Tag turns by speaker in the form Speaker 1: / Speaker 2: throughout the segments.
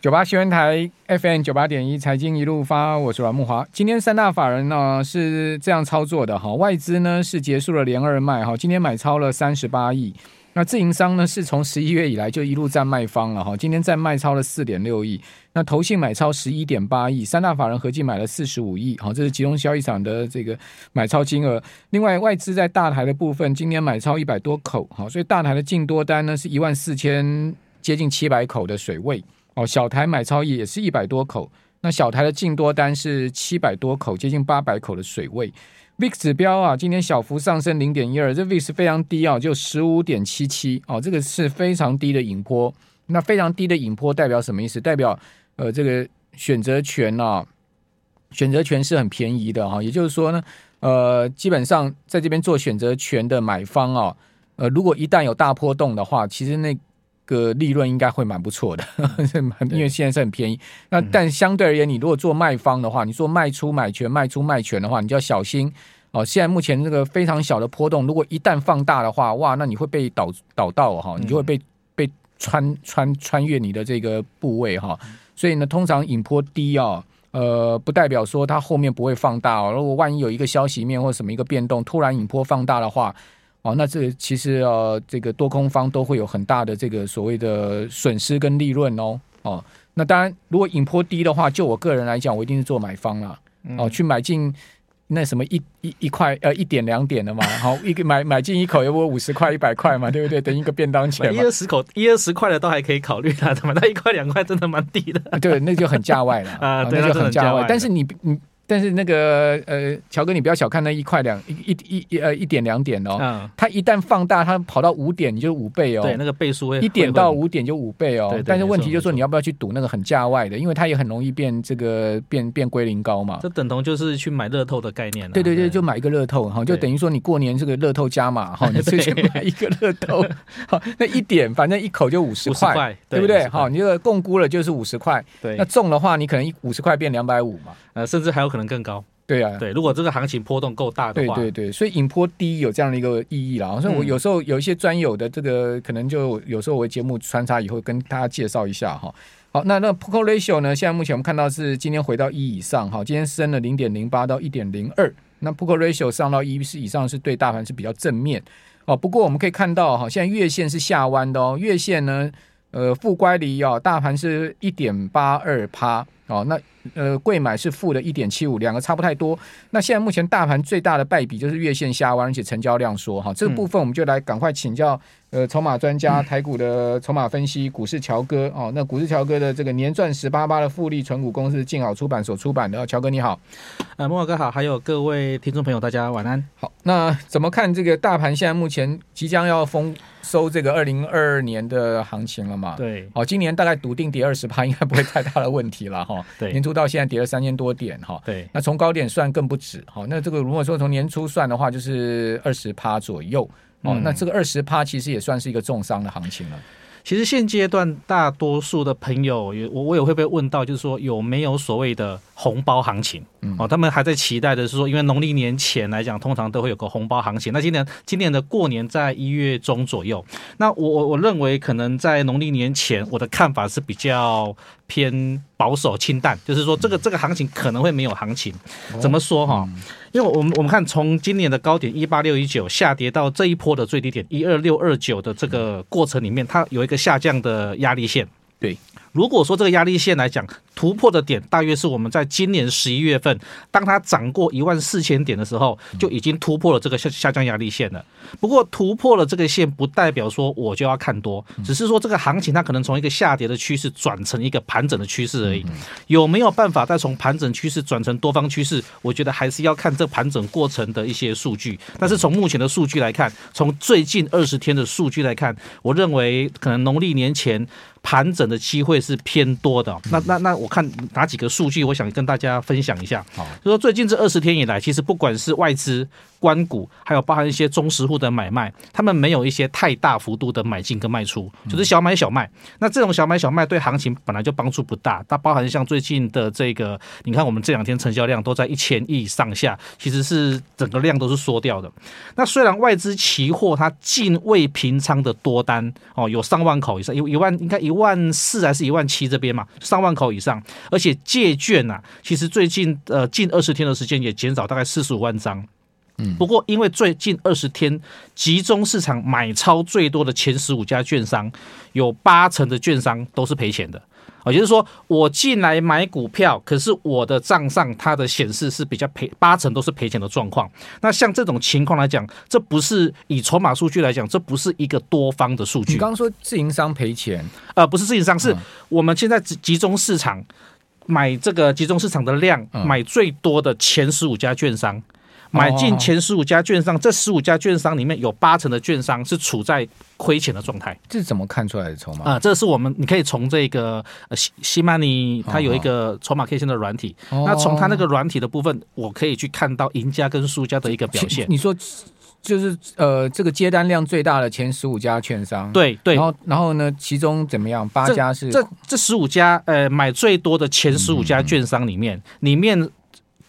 Speaker 1: 九八新闻台 FM 九八点一财经一路发，我是阮木华。今天三大法人呢是这样操作的哈，外资呢是结束了连二卖哈，今天买超了三十八亿。那自营商呢是从十一月以来就一路在卖方了哈，今天再卖超了四点六亿。那投信买超十一点八亿，三大法人合计买了四十五亿，好，这是集中交易场的这个买超金额。另外外资在大台的部分，今天买超一百多口，好，所以大台的净多单呢是一万四千接近七百口的水位。哦，小台买超也是一百多口，那小台的净多单是七百多口，接近八百口的水位。VIX 指标啊，今天小幅上升零点一二，这 VIX 非常低啊，就十五点七七哦，这个是非常低的引波。那非常低的引波代表什么意思？代表呃，这个选择权啊，选择权是很便宜的哈、也就是说呢，呃，基本上在这边做选择权的买方啊，呃，如果一旦有大波动的话，其实那。个利润应该会蛮不错的，因为现在是很便宜。那但相对而言，你如果做卖方的话，你做卖出买权、卖出卖权的话，你就要小心哦。现在目前这个非常小的波动，如果一旦放大的话，哇，那你会被导导到哈，你就会被被穿穿穿越你的这个部位哈。所以呢，通常引波低哦，呃，不代表说它后面不会放大哦。如果万一有一个消息面或什么一个变动，突然引波放大的话。哦，那这其实呃，这个多空方都会有很大的这个所谓的损失跟利润哦。哦，那当然，如果引波低的话，就我个人来讲，我一定是做买方了。哦，去买进那什么一一一块呃一点两点的嘛，好一个买买进一口，要不五十块一百块嘛，对不对？等于一个便当钱。
Speaker 2: 一二十口一二十块的都还可以考虑的，怎么那一块两块真的蛮低的？
Speaker 1: 对，那就很价外了 啊，那就很价外。但是你你。但是那个呃，乔哥，你不要小看那一块两一一一呃一点两点哦，嗯，它一旦放大，它跑到五点，你就五倍哦。
Speaker 2: 对，那个倍数会
Speaker 1: 一点到五点就五倍哦。对对对，但是问题就是说，你要不要去赌那个很价外的？因为它也很容易变这个变变归零高嘛。
Speaker 2: 这等同就是去买乐透的概念了。
Speaker 1: 对对对，就买一个乐透哈，就等于说你过年这个乐透加码哈，你去买一个乐透，好，那一点反正一口就五十块，对不对？好，你这个共估了就是五十块，对，那中的话你可能一五十块变两百五嘛，
Speaker 2: 呃，甚至还有可能。更高，
Speaker 1: 对啊，
Speaker 2: 对，如果这个行情波动够大的话，
Speaker 1: 对对对，所以引波低有这样的一个意义啦。所以我有时候有一些专有的这个，可能就有时候我节目穿插以后跟大家介绍一下哈。好，那那 Put Call Ratio 呢？现在目前我们看到是今天回到一以上哈，今天升了零点零八到一点零二。那 Put Call Ratio 上到一是以上，是对大盘是比较正面哦。不过我们可以看到哈，现在月线是下弯的哦，月线呢，呃，负乖离哦，大盘是一点八二趴哦，那。呃，贵买是负的一点七五，两个差不太多。那现在目前大盘最大的败笔就是月线下弯，而且成交量缩哈。这个部分我们就来赶快请教呃筹码专家台股的筹码分析股市乔哥哦。那股市乔哥的这个年赚十八八的复利存股公司静好出版所出版的，乔哥你好，
Speaker 2: 呃，慕驊哥好，还有各位听众朋友大家晚安。
Speaker 1: 好，那怎么看这个大盘现在目前即将要丰收这个二零二二年的行情了嘛？
Speaker 2: 对，
Speaker 1: 好，今年大概笃定跌二十趴，应该不会太大的问题了哈。对，年初。到现在跌了三千多点哈，
Speaker 2: 对，
Speaker 1: 那从高点算更不止哈。那这个如果说从年初算的话，就是二十趴左右哦。那这个二十趴其实也算是一个重伤的行情了。
Speaker 2: 其实现阶段大多数的朋友也我我也会被问到，就是说有没有所谓的红包行情？哦，他们还在期待的是说，因为农历年前来讲，通常都会有个红包行情。那今年今年的过年在一月中左右，那我我我认为可能在农历年前，我的看法是比较偏保守清淡，就是说这个这个行情可能会没有行情。怎么说哈？因为我们我们看从今年的高点一八六一九下跌到这一波的最低点一二六二九的这个过程里面，它有一个下降的压力线。
Speaker 1: 对。
Speaker 2: 如果说这个压力线来讲，突破的点大约是我们在今年十一月份，当它涨过一万四千点的时候，就已经突破了这个下下降压力线了。不过突破了这个线，不代表说我就要看多，只是说这个行情它可能从一个下跌的趋势转成一个盘整的趋势而已。有没有办法再从盘整趋势转成多方趋势？我觉得还是要看这盘整过程的一些数据。但是从目前的数据来看，从最近二十天的数据来看，我认为可能农历年前。盘整的机会是偏多的，那那那我看哪几个数据，我想跟大家分享一下。好，就说最近这二十天以来，其实不管是外资。官股还有包含一些中实户的买卖，他们没有一些太大幅度的买进跟卖出，就是小买小卖。那这种小买小卖对行情本来就帮助不大。它包含像最近的这个，你看我们这两天成交量都在一千亿上下，其实是整个量都是缩掉的。那虽然外资期货它近未平仓的多单哦，有上万口以上，有一万应该一一万四还是一万七这边嘛，三万口以上，而且借券、啊，其实最近呃近二十天的时间也减少大概四十五万张。嗯，不过因为最近二十天集中市场买超最多的前十五家券商，有八成的券商都是赔钱的。也就是说，我进来买股票，可是我的账上它的显示是比较赔，八成都是赔钱的状况。那像这种情况来讲，这不是以筹码数据来讲，这不是一个多方的数据。
Speaker 1: 你刚刚说自营商赔钱，
Speaker 2: 呃，不是自营商，是我们现在集集中市场买这个集中市场的量，买最多的前十五家券商。买进前十五家券商，这十五家券商里面有八成的券商是处在亏钱的状态。
Speaker 1: 这是怎么看出来的筹码
Speaker 2: 啊？这是我们你可以从这个呃西西曼尼，它有一个筹码 K 线的软体。那从它那个软体的部分，我可以去看到赢家跟输家的一个表现。
Speaker 1: 你说就是呃，这个接单量最大的前十五家券商，
Speaker 2: 对对。
Speaker 1: 然后然后呢，其中怎么样？八家是
Speaker 2: 这这十五家呃买最多的前十五家券商里面里面。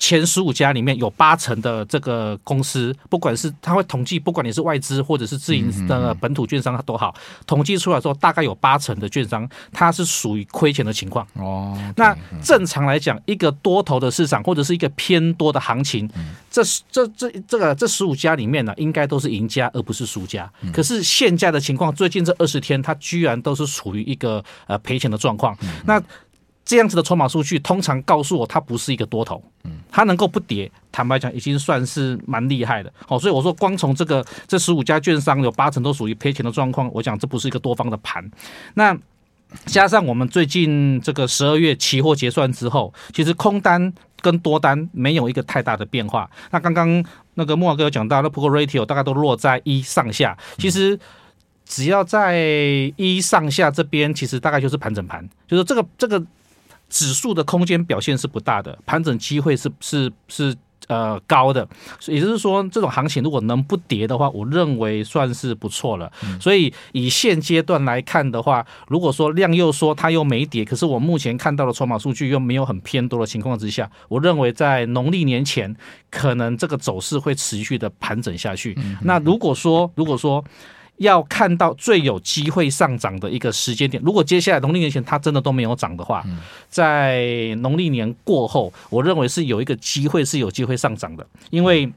Speaker 2: 前十五家里面有八成的这个公司，不管是他会统计，不管你是外资或者是自营的本土券商都好，统计出来说，大概有八成的券商它是属于亏钱的情况。哦，那正常来讲，一个多头的市场或者是一个偏多的行情，这这这这个这十五家里面呢，应该都是赢家而不是输家。可是现在的情况，最近这二十天，它居然都是处于一个呃赔钱的状况。那这样子的筹码数据通常告诉我，它不是一个多头，它能够不跌，坦白讲已经算是蛮厉害的。好，所以我说，光从这个这十五家券商有八成都属于赔钱的状况，我讲这不是一个多方的盘。那加上我们最近这个十二月期货结算之后，其实空单跟多单没有一个太大的变化。那刚刚那个莫哥有讲到，那 put ratio 大概都落在一上下，其实只要在一上下这边，其实大概就是盘整盘，就是这个这个。指数的空间表现是不大的，盘整机会是是是呃高的，也就是说，这种行情如果能不跌的话，我认为算是不错了。所以以现阶段来看的话，如果说量又说它又没跌，可是我目前看到的筹码数据又没有很偏多的情况之下，我认为在农历年前可能这个走势会持续的盘整下去。那如果说如果说要看到最有机会上涨的一个时间点，如果接下来农历年前它真的都没有涨的话，在农历年过后，我认为是有一个机会是有机会上涨的，因为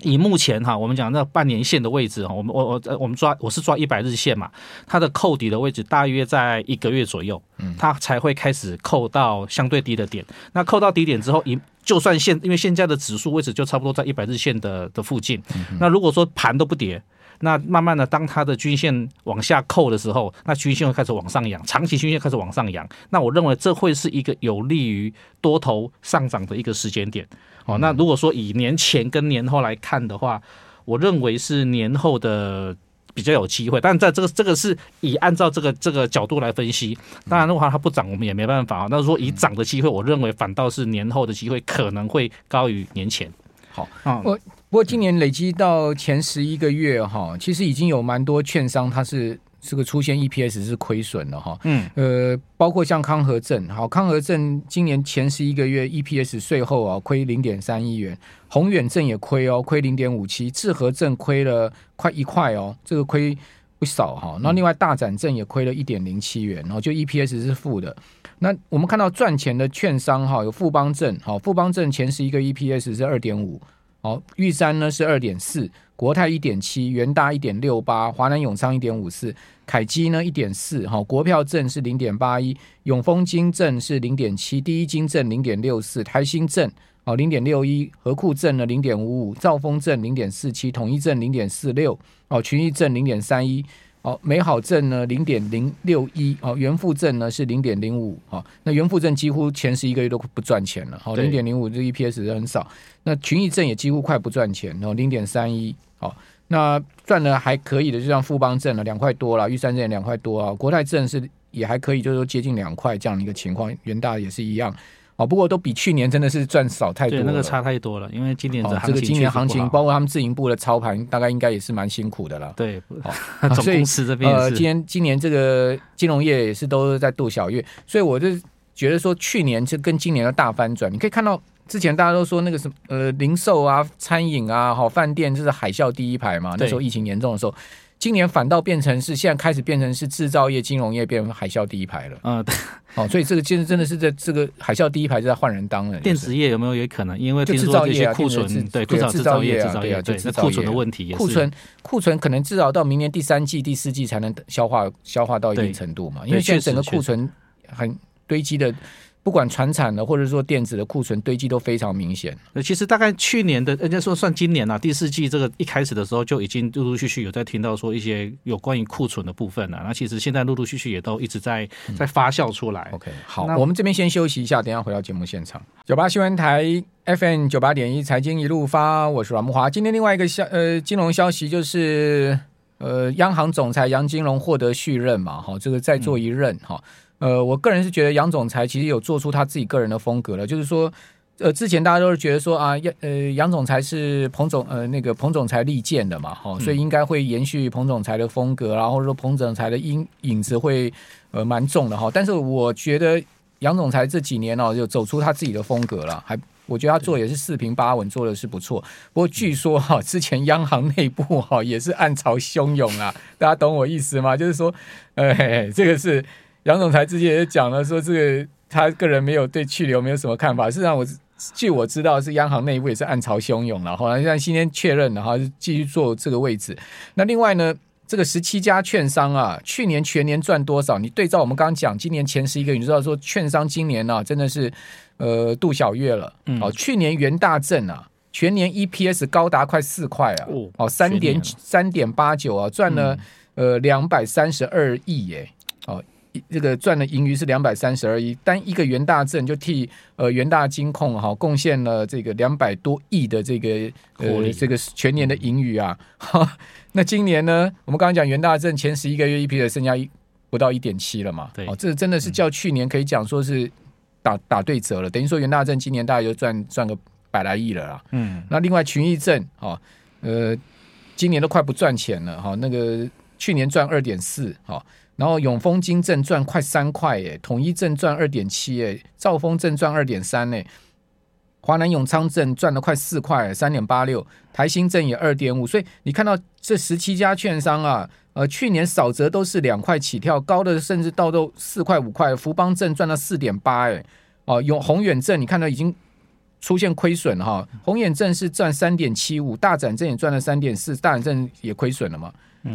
Speaker 2: 以目前哈，我们讲那半年线的位置哈，我们我我我们抓我是抓一百日线嘛，它的扣底的位置大约在一个月左右，它才会开始扣到相对低的点。那扣到低点之后，一就算现因为现在的指数位置就差不多在一百日线的的附近，那如果说盘都不跌。那慢慢的，当它的均线往下扣的时候，那均线会开始往上扬，长期均线开始往上扬。那我认为这会是一个有利于多头上涨的一个时间点。哦，那如果说以年前跟年后来看的话，我认为是年后的比较有机会。但在这个这个是以按照这个这个角度来分析，当然的话它不涨，我们也没办法啊。那说以涨的机会，我认为反倒是年后的机会可能会高于年前。
Speaker 1: 好，嗯，我。不过今年累积到前十一个月哈，其实已经有蛮多券商它是这个出现 EPS 是亏损的哈。嗯，呃，包括像康和正，好，康和正今年前十一个月 EPS 税后啊亏零点三亿元，宏远正也亏哦，亏零点五七，致和正亏了快一块哦，这个亏不少哈。那另外大展正也亏了一点零七元，然后就 EPS 是负的。那我们看到赚钱的券商哈，有富邦证，好，富邦证前十一个 EPS 是二点五。好，玉山呢是二点四，国泰一点七，元大一点六八，华南永昌一点五四，凯基呢一点四，哈，国票证是零点八一，永丰金证是零点七，第一金证零点六四，台新证哦零点六一，和库证呢零点五五，兆丰证零点四七，统一证零点四六，哦群益证零点三一。哦，美好证呢零点零六一，哦，元富证呢是零点零五，哦，那元富证几乎前十一个月都不赚钱了，好，零点零五这 EPS 是很少。那群益证也几乎快不赚钱，然后零点三一，哦，那赚的还可以的，就像富邦证了两块多了，玉山证也两块多啊，国泰证是也还可以，就是说接近两块这样的一个情况，元大也是一样。哦，不过都比去年真的是赚少太多了，
Speaker 2: 那个差太多了。因为今年的
Speaker 1: 这个今年行情，包括他们自营部的操盘，大概应该也是蛮辛苦的了。
Speaker 2: 对，
Speaker 1: 哦，总公司这边呃，今年今年这个金融业也是都在度小月，所以我就觉得说，去年就跟今年的大翻转。你可以看到之前大家都说那个什么呃，零售啊、餐饮啊、好饭店，就是海啸第一排嘛。那时候疫情严重的时候。今年反倒变成是现在开始变成是制造业、金融业变成海啸第一排了。
Speaker 2: 嗯，对。
Speaker 1: 哦，所以这个其实真的是在这个海啸第一排就在换人当了。
Speaker 2: 电子业有没有也可能？因为听说这些库存，对，制造业、制造业，对，那库存的问题也是。
Speaker 1: 库存库存可能至少到明年第三季、第四季才能消化消化到一定程度嘛。因为现在整个库存很堆积的。不管船产的或者说电子的库存堆积都非常明显。
Speaker 2: 那其实大概去年的，人家说算今年啊，第四季这个一开始的时候就已经陆陆续续有在听到说一些有关于库存的部分了。那其实现在陆陆续续也都一直在在发酵出来。
Speaker 1: OK，好，我们这边先休息一下，等一下回到节目现场。九八新闻台 FM 九八点一财经一路发，我是阮木华。今天另外一个消呃金融消息就是呃央行总裁杨金龙获得续任嘛，哈，这个再做一任哈。嗯呃，我个人是觉得杨总裁其实有做出他自己个人的风格了，就是说，呃，之前大家都是觉得说啊，杨呃，杨总裁是彭总呃那个彭总裁力荐的嘛，哈，所以应该会延续彭总裁的风格，然后说彭总裁的影影子会呃蛮重的哈。但是我觉得杨总裁这几年哦，就走出他自己的风格了，还我觉得他做也是四平八稳，做的是不错。不过据说哈，之前央行内部哈也是暗潮汹涌啊，大家懂我意思吗？就是说，呃，这个是。杨总裁之前也讲了，说这个他个人没有对去留没有什么看法。事实上，我据我知道是央行内部也是暗潮汹涌了。后来现在今天确认了，哈，继续做这个位置。那另外呢，这个十七家券商啊，去年全年赚多少？你对照我们刚刚讲，今年前十一个月，你知道说券商今年啊，真的是呃度小月了。哦，去年元大正啊，全年 EPS 高达快四块啊，哦，三点三点八九啊，赚了呃两百三十二亿耶，哦。这个赚的盈余是两百三十二亿，单一个元大正就替呃元大金控哈贡献了这个两百多亿的这个呃这个全年的盈余啊。哈，那今年呢，我们刚刚讲元大正前十一个月一批的剩下一不到一点七了嘛？对，哦，这真的是较去年可以讲说是打打对折了，等于说元大正今年大概就赚赚个百来亿了啦。嗯，那另外群益证啊，呃，今年都快不赚钱了哈，那个去年赚二点四哈。然后永丰金证赚快三块耶，统一正赚二点七耶，兆丰正赚二点三耶，华南永昌正赚了快四块，三点八六，台新正也二点五，所以你看到这十七家券商啊，呃，去年少则都是两块起跳，高的甚至到都四块五块，福邦正赚了四点八，哎，哦，永宏远正你看到已经出现亏损哈，宏远证是赚三点七五，大展证也赚了三点四，大展证也亏损了嘛，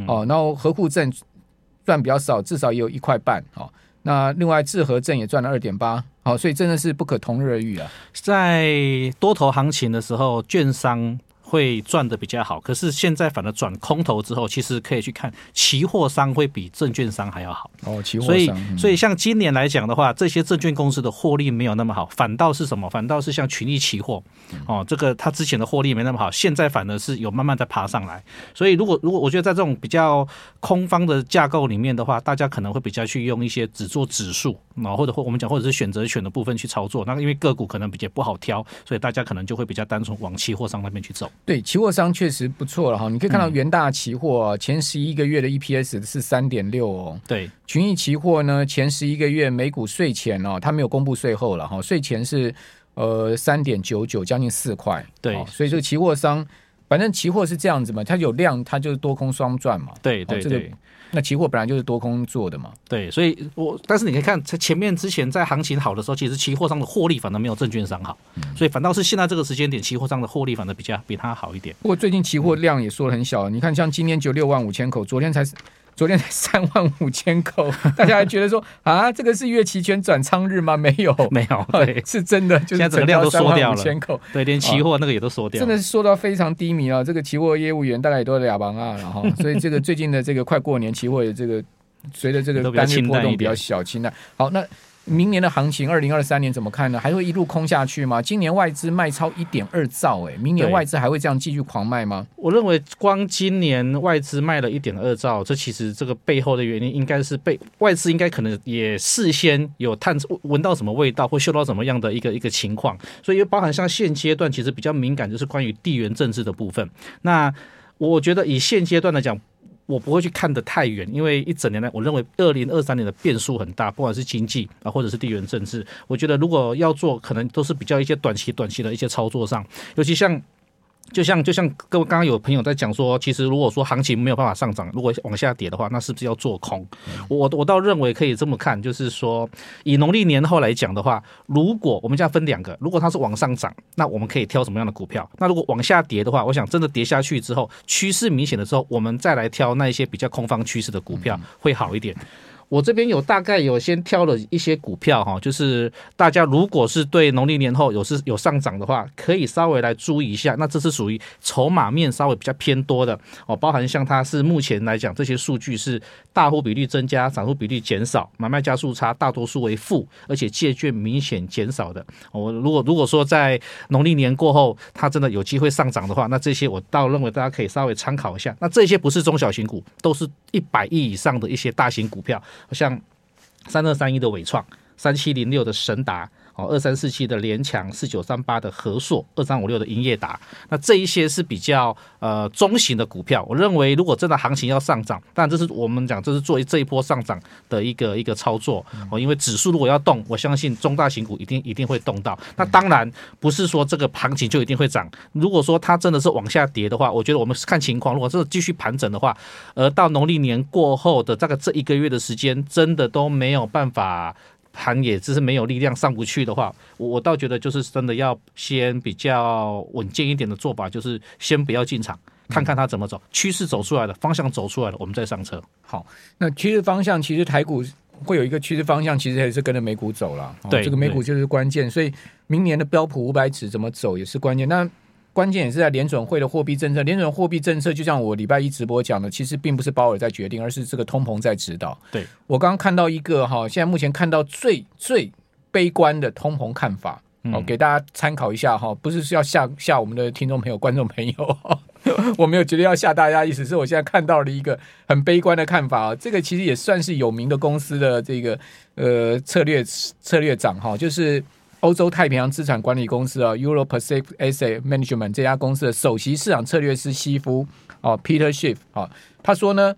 Speaker 1: 哦，然后和富证。赚比较少，至少也有一块半。好，那另外致和正也赚了二点八。好，所以真的是不可同日而语啊。
Speaker 2: 在多头行情的时候，券商。会赚的比较好，可是现在反而转空头之后，其实可以去看期货商会比证券商还要好
Speaker 1: 哦。期货商，
Speaker 2: 所以所以像今年来讲的话，这些证券公司的获利没有那么好，反倒是什么？反倒是像群益期货哦，这个它之前的获利没那么好，现在反而是有慢慢在爬上来。所以如果如果我觉得在这种比较空方的架构里面的话，大家可能会比较去用一些只做指数啊，或者或我们讲或者是选择权的部分去操作。那因为个股可能比较不好挑，所以大家可能就会比较单纯往期货商那边去走。
Speaker 1: 对，期货商确实不错了哈，你可以看到元大期货前十一个月的 EPS 是三点六哦，
Speaker 2: 对，
Speaker 1: 群益期货呢前十一个月每股税前哦，它没有公布税后了哈，税前是呃三点九九，将近四块，
Speaker 2: 对，
Speaker 1: 所以这个期货商反正期货是这样子嘛，它有量它就是多空双赚嘛，
Speaker 2: 对对对。
Speaker 1: 那期货本来就是多空做的嘛，
Speaker 2: 对，所以我但是你可以看在前面之前在行情好的时候，其实期货上的获利反而没有证券商好，嗯、所以反倒是现在这个时间点，期货上的获利反而比较比它好一点。
Speaker 1: 不过最近期货量也缩的很小，嗯、你看像今天就六万五千口，昨天才。昨天才 三万五千口，大家还觉得说啊，这个是月期权转仓日吗？没有，
Speaker 2: 没有，对，
Speaker 1: 是真的，就是整个量都缩掉了。
Speaker 2: 对，连期货那个也都缩掉了，
Speaker 1: 真的是缩到非常低迷啊！这个期货业务员大概也都俩帮啊，然后所以这个最近的这个快过年，期货的这个随着这个单日波动比较小，清淡。好，那。明年的行情，二零二三年怎么看呢？还会一路空下去吗？今年外资卖超一点二兆，哎，明年外资还会这样继续狂卖吗？
Speaker 2: 我认为光今年外资卖了一点二兆，这其实这个背后的原因应该是被外资应该可能也事先有探闻到什么味道，或嗅到什么样的一个一个情况，所以包含像现阶段其实比较敏感，就是关于地缘政治的部分。那我觉得以现阶段来讲。我不会去看得太远，因为一整年来，我认为二零二三年的变数很大，不管是经济啊，或者是地缘政治，我觉得如果要做，可能都是比较一些短期、短期的一些操作上，尤其像就像就像各位刚刚有朋友在讲说，其实如果说行情没有办法上涨，如果往下跌的话，那是不是要做空？我我倒认为可以这么看，就是说以农历年后来讲的话，如果我们家分两个，如果它是往上涨，那我们可以挑什么样的股票？那如果往下跌的话，我想真的跌下去之后，趋势明显的时候，我们再来挑那一些比较空方趋势的股票会好一点。我这边有大概有先挑了一些股票哈，就是大家如果是对农历年后有是有上涨的话，可以稍微来注意一下。那这是属于筹码面稍微比较偏多的哦，包含像它是目前来讲这些数据是大户比率增加，散户比率减少，买卖加速差大多数为负，而且借券明显减少的。我如果如果说在农历年过后它真的有机会上涨的话，那这些我倒认为大家可以稍微参考一下。那这些不是中小型股，都是一百亿以上的一些大型股票。像三二三一的伟创，三七零六的神达。哦，二三四七的联强，四九三八的和硕，二三五六的英业达，那这一些是比较呃中型的股票。我认为，如果真的行情要上涨，当然这是我们讲，这是作为这一波上涨的一个一个操作哦。因为指数如果要动，我相信中大型股一定一定会动到。那当然不是说这个行情就一定会涨。如果说它真的是往下跌的话，我觉得我们看情况。如果真的继续盘整的话，而到农历年过后的大概这一个月的时间，真的都没有办法。盘也只是没有力量上不去的话，我我倒觉得就是真的要先比较稳健一点的做法，就是先不要进场，看看它怎么走，趋势走出来了，方向走出来了，我们再上车。
Speaker 1: 好，那趋势方向其实台股会有一个趋势方向，其实还是跟着美股走了。
Speaker 2: 对，
Speaker 1: 这个美股就是关键，所以明年的标普五百指怎么走也是关键。那关键也是在联准会的货币政策，联准货币政策就像我礼拜一直播讲的，其实并不是鲍尔在决定，而是这个通膨在指导。
Speaker 2: 对，
Speaker 1: 我刚刚看到一个哈，现在目前看到最最悲观的通膨看法，哦，给大家参考一下哈，不是要吓吓我们的听众朋友、观众朋友，我没有觉得要吓大家，意思是我现在看到了一个很悲观的看法啊，这个其实也算是有名的公司的这个呃策略策略长哈，就是。欧洲太平洋资产管理公司啊，Euro Pacific Asset Management 这家公司的首席市场策略师西夫哦，Peter Schiff 啊，他说呢，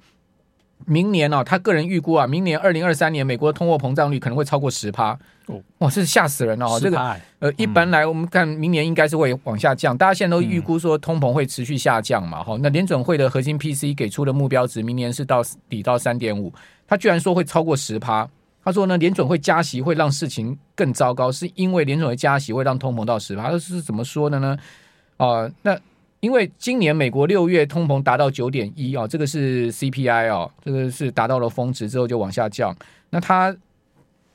Speaker 1: 明年啊，他个人预估啊，明年二零二三年美国的通货膨胀率可能会超过十趴。哦，哇，这是吓死人了哦，这个呃，一般来我们看明年应该是会往下降，大家现在都预估说通膨会持续下降嘛，哈，那联准会的核心 PCE 给出的目标值，明年是到底到三点五，他居然说会超过十趴。他说呢，联准会加息会让事情更糟糕，是因为联准会加息会让通膨到十趴。他是怎么说的呢？啊、那因为今年美国六月通膨达到九点一啊，这个是 CPI 哦，这个是达到了峰值之后就往下降。那他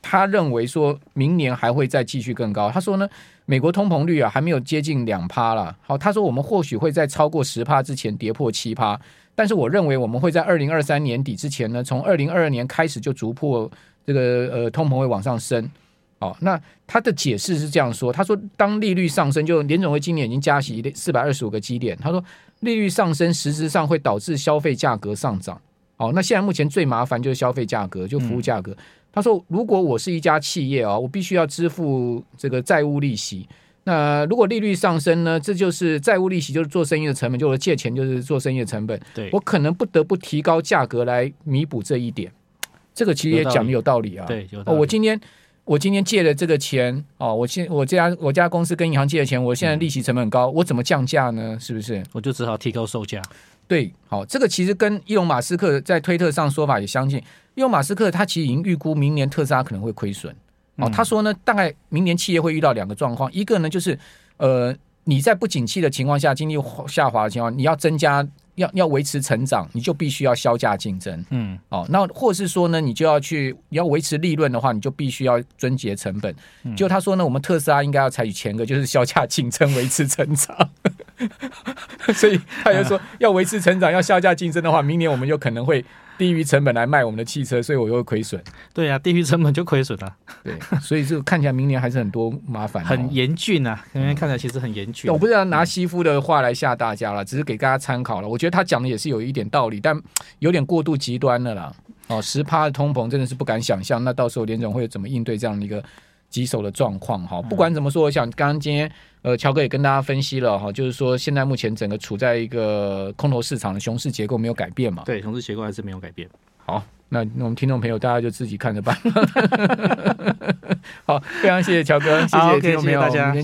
Speaker 1: 他认为说明年还会再继续更高。他说呢，美国通膨率啊还没有接近两趴了。好，他说我们或许会在超过十趴之前跌破七趴，但是我认为我们会在二零二三年底之前呢，从二零二二年开始就逐破。这个呃，通膨会往上升，哦，那他的解释是这样说，他说当利率上升，就联总会今年已经加息四百二十五个基点，他说利率上升实质上会导致消费价格上涨，哦，那现在目前最麻烦就是消费价格，就服务价格。嗯、他说，如果我是一家企业啊、哦，我必须要支付这个债务利息，那如果利率上升呢，这就是债务利息就是做生意的成本，就是借钱就是做生意的成本，
Speaker 2: 对。
Speaker 1: 我可能不得不提高价格来弥补这一点。这个其实也讲的有道理啊。
Speaker 2: 对，有
Speaker 1: 道理。我今天我今天借的这个钱哦，我现我这家我家公司跟银行借的钱，我现在利息成本很高，我怎么降价呢？是不是？
Speaker 2: 我就只好提高售价。
Speaker 1: 对，好，这个其实跟伊隆马斯克在推特上说法也相近。伊隆马斯克他其实已经预估明年特斯拉可能会亏损。哦，他说呢，大概明年企业会遇到两个状况，一个呢就是呃你在不景气的情况下，经济下滑的情况，你要增加。要要维持成长，你就必须要削价竞争。嗯，哦，那或是说呢，你就要去你要维持利润的话，你就必须要遵节成本。嗯、就他说呢，我们特斯拉应该要采取前个，就是削价竞争，维持成长。所以他就说，要维持成长，要削价竞争的话，明年我们就可能会。低于成本来卖我们的汽车，所以我又会亏损。
Speaker 2: 对啊，低于成本就亏损了。
Speaker 1: 对，所以这个看起来明年还是很多麻烦，
Speaker 2: 很严峻啊。明年看起来其实很严峻。
Speaker 1: 我不是要拿西夫的话来吓大家了，只是给大家参考了。我觉得他讲的也是有一点道理，但有点过度极端了啦。哦，十趴的通膨真的是不敢想象。那到时候联总会怎么应对这样的一个？棘手的状况哈，不管怎么说，我想刚刚今天呃，乔哥也跟大家分析了哈，就是说现在目前整个处在一个空头市场的熊市结构没有改变嘛？
Speaker 2: 对，熊市结构还是没有改变。
Speaker 1: 好，那那我们听众朋友大家就自己看着办。好，非常谢谢乔哥，谢谢听众朋友，谢谢大家。